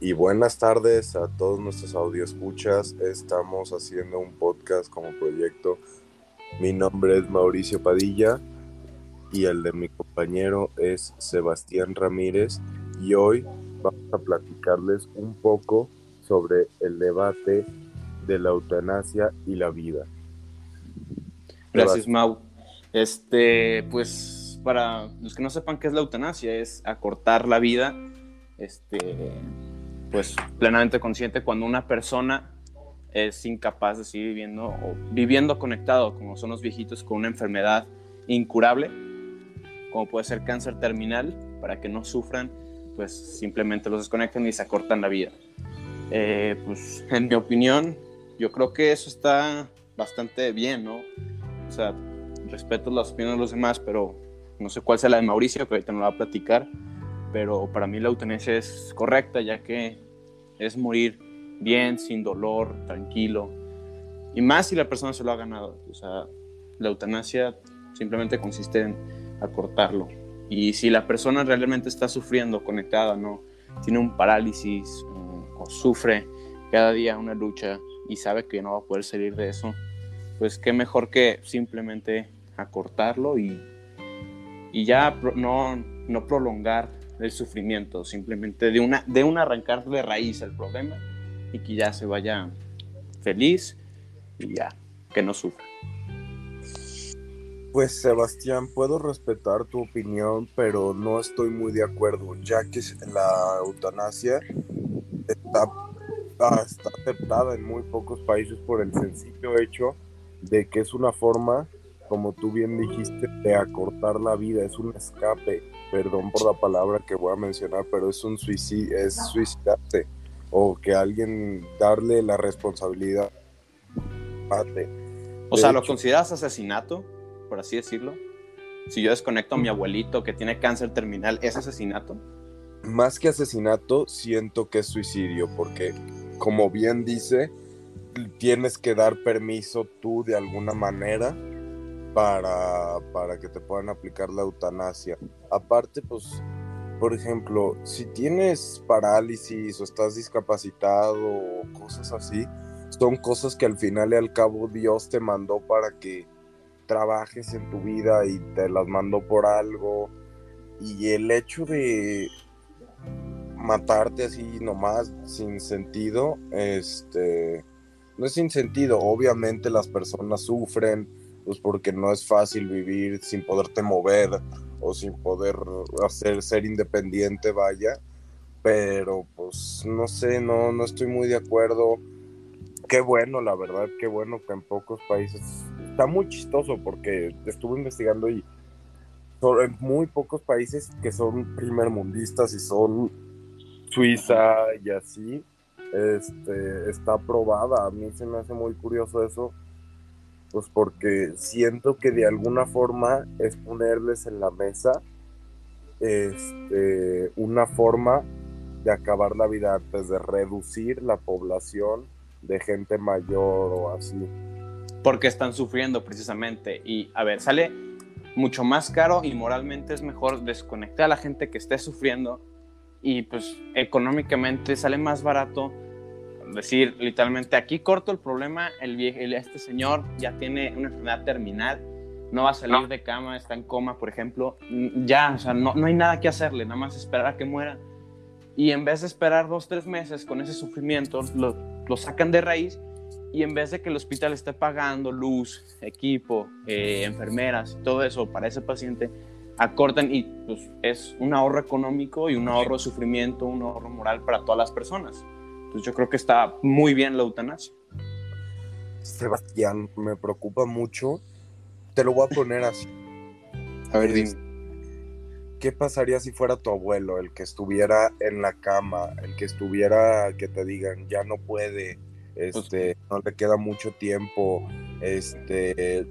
y buenas tardes a todos nuestros escuchas. Estamos haciendo un podcast como proyecto. Mi nombre es Mauricio Padilla y el de mi compañero es Sebastián Ramírez y hoy vamos a platicarles un poco sobre el debate de la eutanasia y la vida. Gracias, Mau. Este, pues para los que no sepan qué es la eutanasia, es acortar la vida, este, pues plenamente consciente cuando una persona es incapaz de seguir viviendo o viviendo conectado, como son los viejitos con una enfermedad incurable, como puede ser cáncer terminal, para que no sufran, pues simplemente los desconectan y se acortan la vida. Eh, pues en mi opinión, yo creo que eso está bastante bien, ¿no? O sea, respeto las opiniones de los demás, pero no sé cuál sea la de Mauricio, que ahorita no la va a platicar, pero para mí la eutanasia es correcta, ya que es morir bien, sin dolor, tranquilo, y más si la persona se lo ha ganado. O sea, la eutanasia simplemente consiste en acortarlo. Y si la persona realmente está sufriendo, conectada, ¿no? Tiene un parálisis o sufre cada día una lucha y sabe que no va a poder salir de eso, pues qué mejor que simplemente acortarlo y, y ya no, no prolongar el sufrimiento, simplemente de una, de un arrancar de raíz el problema y que ya se vaya feliz y ya, que no sufra. Pues Sebastián, puedo respetar tu opinión, pero no estoy muy de acuerdo, ya que la eutanasia está, está aceptada en muy pocos países por el sencillo hecho de que es una forma, como tú bien dijiste, de acortar la vida, es un escape, perdón por la palabra que voy a mencionar, pero es un suicidio, es suicidarte, o que alguien darle la responsabilidad. O sea, ¿lo consideras asesinato, por así decirlo? Si yo desconecto a mi abuelito que tiene cáncer terminal, ¿es asesinato? Más que asesinato, siento que es suicidio, porque como bien dice, tienes que dar permiso tú de alguna manera para, para que te puedan aplicar la eutanasia. Aparte, pues, por ejemplo, si tienes parálisis o estás discapacitado o cosas así, son cosas que al final y al cabo Dios te mandó para que trabajes en tu vida y te las mandó por algo. Y el hecho de matarte así nomás sin sentido, este, no es sin sentido. Obviamente las personas sufren, pues porque no es fácil vivir sin poderte mover o sin poder hacer ser independiente, vaya. Pero pues no sé, no, no estoy muy de acuerdo. Qué bueno, la verdad, qué bueno que en pocos países está muy chistoso porque estuve investigando y en muy pocos países que son primermundistas y son Suiza y así, este, está aprobada. A mí se me hace muy curioso eso, pues porque siento que de alguna forma es ponerles en la mesa este, una forma de acabar la vida antes, de reducir la población de gente mayor o así. Porque están sufriendo precisamente. Y a ver, sale mucho más caro y moralmente es mejor desconectar a la gente que esté sufriendo y pues económicamente sale más barato decir literalmente aquí corto el problema, el, este señor ya tiene una enfermedad terminal, no va a salir de cama, está en coma, por ejemplo, ya, o sea, no, no hay nada que hacerle, nada más esperar a que muera. Y en vez de esperar dos, tres meses con ese sufrimiento, lo, lo sacan de raíz y en vez de que el hospital esté pagando luz, equipo, eh, enfermeras, todo eso para ese paciente, acortan y pues es un ahorro económico y un ahorro de sufrimiento, un ahorro moral para todas las personas. Entonces yo creo que está muy bien la eutanasia. Sebastián, me preocupa mucho. Te lo voy a poner así. A ver, dime. ¿Qué pasaría si fuera tu abuelo, el que estuviera en la cama, el que estuviera, que te digan, ya no puede, este, no le queda mucho tiempo, este,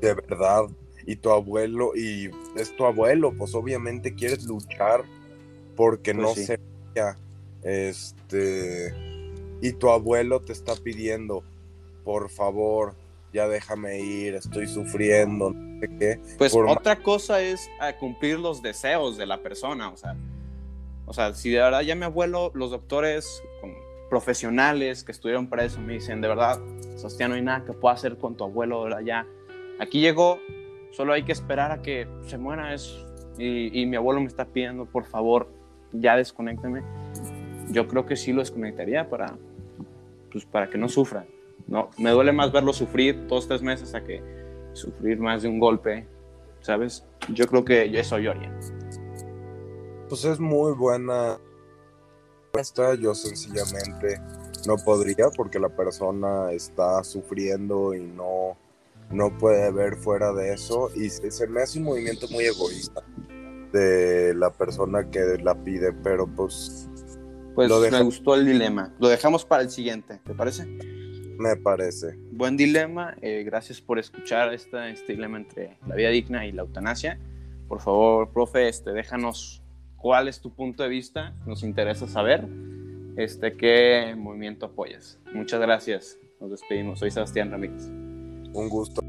de verdad, y tu abuelo, y es tu abuelo, pues obviamente quieres luchar porque pues no se vaya, este, y tu abuelo te está pidiendo, por favor, ya déjame ir, estoy sufriendo, no Pues otra cosa es a cumplir los deseos de la persona, o sea, O sea, si de verdad ya mi abuelo, los doctores profesionales que estuvieron para eso me dicen, de verdad, Sebastián, no hay nada que pueda hacer con tu abuelo, ¿verdad? Ya, aquí llegó, solo hay que esperar a que se muera eso. Y, mi abuelo me está pidiendo, por favor, ya desconécteme. Yo creo que sí lo desconectaría para, pues, para que no sufra. No, me duele más verlo sufrir dos, tres meses a que sufrir más de un golpe, ¿sabes? Yo creo que eso yo haría. Pues es muy buena esta, yo sencillamente no podría porque la persona está sufriendo y no, no puede ver fuera de eso y se me hace un movimiento muy egoísta de la persona que la pide, pero pues... Pues me gustó el dilema. Lo dejamos para el siguiente, ¿te parece? Me parece. Buen dilema. Eh, gracias por escuchar esta, este dilema entre la vida digna y la eutanasia. Por favor, profe, este, déjanos cuál es tu punto de vista. Nos interesa saber este, qué movimiento apoyas. Muchas gracias. Nos despedimos. Soy Sebastián Ramírez. Un gusto.